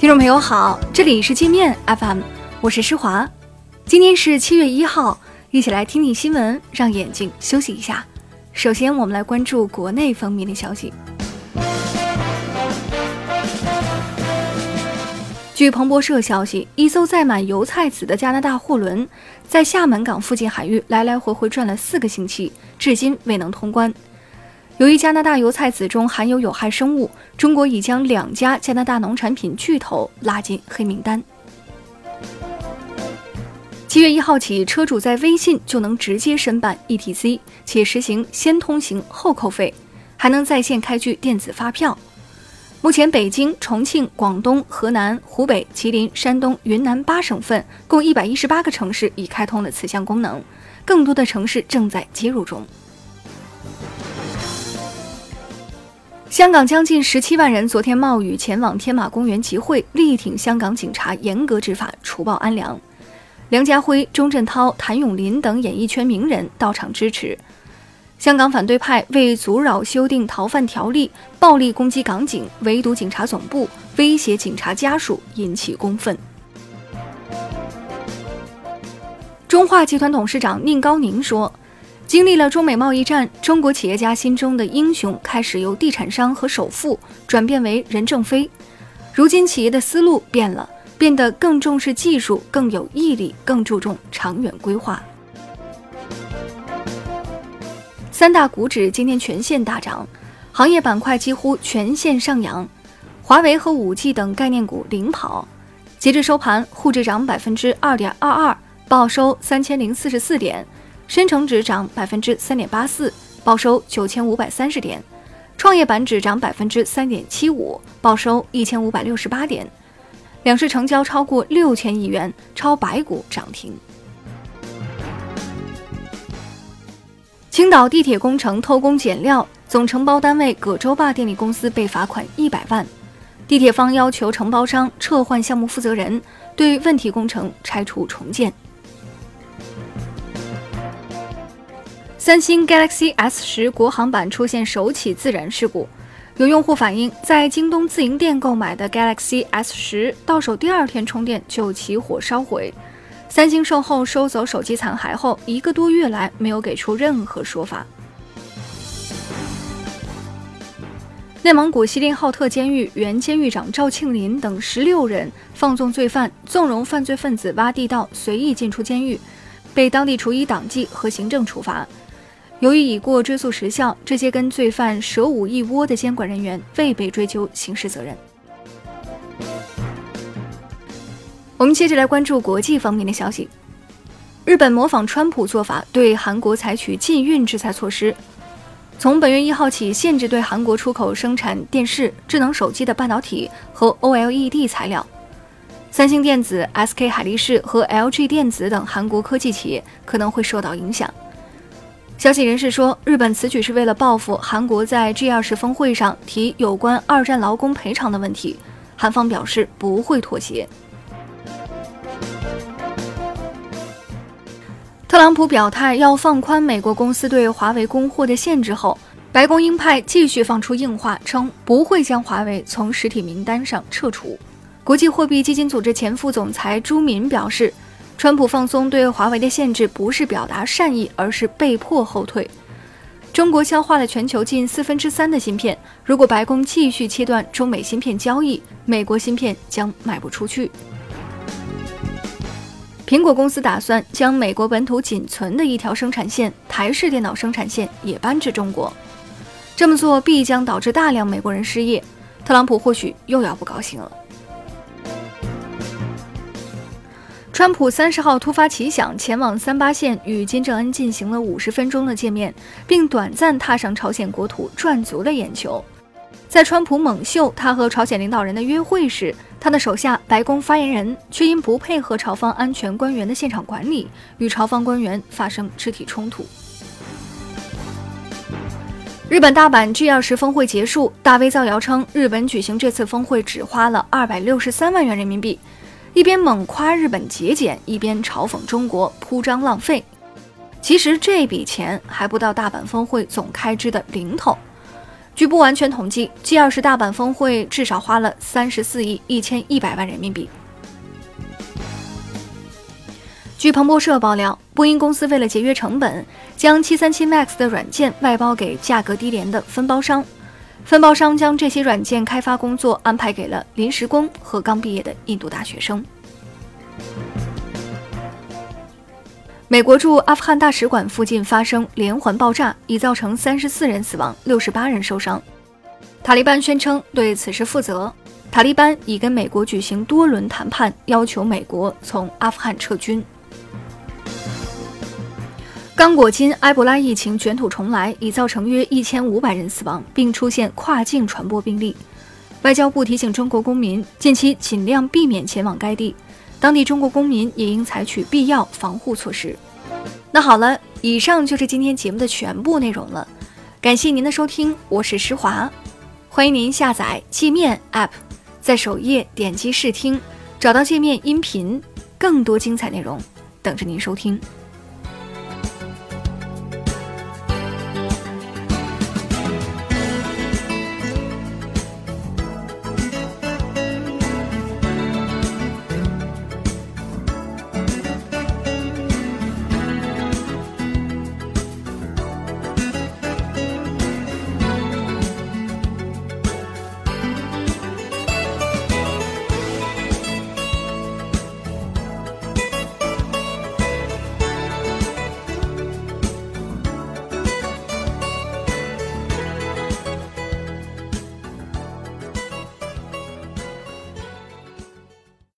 听众朋友好，这里是界面 FM，我是施华。今天是七月一号，一起来听听新闻，让眼睛休息一下。首先，我们来关注国内方面的消息。据彭博社消息，一艘载满油菜籽的加拿大货轮在厦门港附近海域来来回回转了四个星期，至今未能通关。由于加拿大油菜籽中含有有害生物，中国已将两家加拿大农产品巨头拉进黑名单。七月一号起，车主在微信就能直接申办 ETC，且实行先通行后扣费，还能在线开具电子发票。目前，北京、重庆、广东、河南、湖北、吉林、山东、云南八省份共一百一十八个城市已开通了此项功能，更多的城市正在接入中。香港将近十七万人昨天冒雨前往天马公园集会，力挺香港警察严格执法、除暴安良。梁家辉、钟镇涛、谭咏麟等演艺圈名人到场支持。香港反对派为阻扰修订逃犯条例，暴力攻击港警、围堵警察总部，威胁警察家属，引起公愤。中化集团董事长宁高宁说。经历了中美贸易战，中国企业家心中的英雄开始由地产商和首富转变为任正非。如今企业的思路变了，变得更重视技术，更有毅力，更注重长远规划。三大股指今天全线大涨，行业板块几乎全线上扬，华为和五 G 等概念股领跑。截至收盘，沪指涨百分之二点二二，报收三千零四十四点。深成指涨百分之三点八四，报收九千五百三十点；创业板指涨百分之三点七五，报收一千五百六十八点。两市成交超过六千亿元，超百股涨停。青岛地铁工程偷工减料，总承包单位葛洲坝电力公司被罚款一百万，地铁方要求承包商撤换项目负责人，对问题工程拆除重建。三星 Galaxy S 十国行版出现首起自燃事故，有用户反映，在京东自营店购买的 Galaxy S 十到手第二天充电就起火烧毁。三星售后收走手机残骸后，一个多月来没有给出任何说法。内蒙古锡林浩特监狱原监狱长赵庆林等十六人放纵罪犯，纵容犯罪分子挖地道随意进出监狱，被当地处以党纪和行政处罚。由于已过追诉时效，这些跟罪犯蛇舞一窝的监管人员未被追究刑事责任。我们接着来关注国际方面的消息。日本模仿川普做法，对韩国采取禁运制裁措施，从本月一号起限制对韩国出口生产电视、智能手机的半导体和 OLED 材料。三星电子、SK 海力士和 LG 电子等韩国科技企业可能会受到影响。消息人士说，日本此举是为了报复韩国在 G20 峰会上提有关二战劳工赔偿的问题。韩方表示不会妥协。特朗普表态要放宽美国公司对华为供货的限制后，白宫鹰派继续放出硬话，称不会将华为从实体名单上撤除。国际货币基金组织前副总裁朱敏表示。川普放松对华为的限制，不是表达善意，而是被迫后退。中国消化了全球近四分之三的芯片，如果白宫继续切断中美芯片交易，美国芯片将卖不出去。苹果公司打算将美国本土仅存的一条生产线——台式电脑生产线也搬至中国，这么做必将导致大量美国人失业。特朗普或许又要不高兴了。川普三十号突发奇想，前往三八线与金正恩进行了五十分钟的见面，并短暂踏上朝鲜国土，赚足了眼球。在川普猛秀他和朝鲜领导人的约会时，他的手下白宫发言人却因不配合朝方安全官员的现场管理，与朝方官员发生肢体冲突。日本大阪 G 二十峰会结束，大 V 造谣称日本举行这次峰会只花了二百六十三万元人民币。一边猛夸日本节俭，一边嘲讽中国铺张浪费。其实这笔钱还不到大阪峰会总开支的零头。据不完全统计，G20 大阪峰会至少花了三十四亿一千一百万人民币。据彭博社爆料，波音公司为了节约成本，将737 MAX 的软件外包给价格低廉的分包商，分包商将这些软件开发工作安排给了临时工和刚毕业的印度大学生。美国驻阿富汗大使馆附近发生连环爆炸，已造成三十四人死亡，六十八人受伤。塔利班宣称对此事负责。塔利班已跟美国举行多轮谈判，要求美国从阿富汗撤军。刚果金埃博拉疫情卷土重来，已造成约一千五百人死亡，并出现跨境传播病例。外交部提醒中国公民，近期尽量避免前往该地。当地中国公民也应采取必要防护措施。那好了，以上就是今天节目的全部内容了。感谢您的收听，我是施华，欢迎您下载界面 App，在首页点击试听，找到界面音频，更多精彩内容等着您收听。